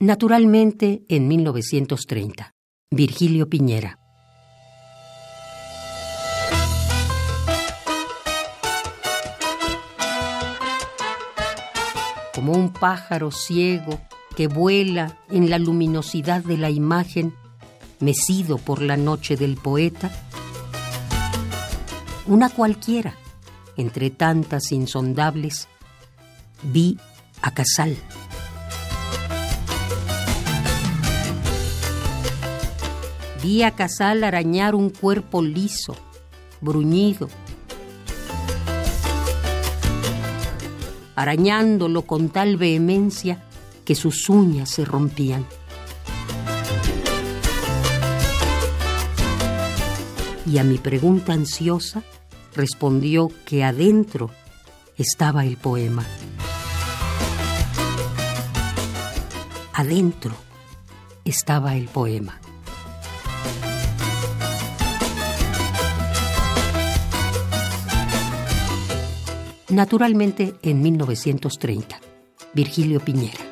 Naturalmente, en 1930. Virgilio Piñera. Como un pájaro ciego que vuela en la luminosidad de la imagen, mecido por la noche del poeta, una cualquiera, entre tantas insondables, vi a Casal. Vi a Casal arañar un cuerpo liso, bruñido, arañándolo con tal vehemencia que sus uñas se rompían. Y a mi pregunta ansiosa respondió que adentro estaba el poema. Adentro estaba el poema. Naturalmente en 1930. Virgilio Piñera.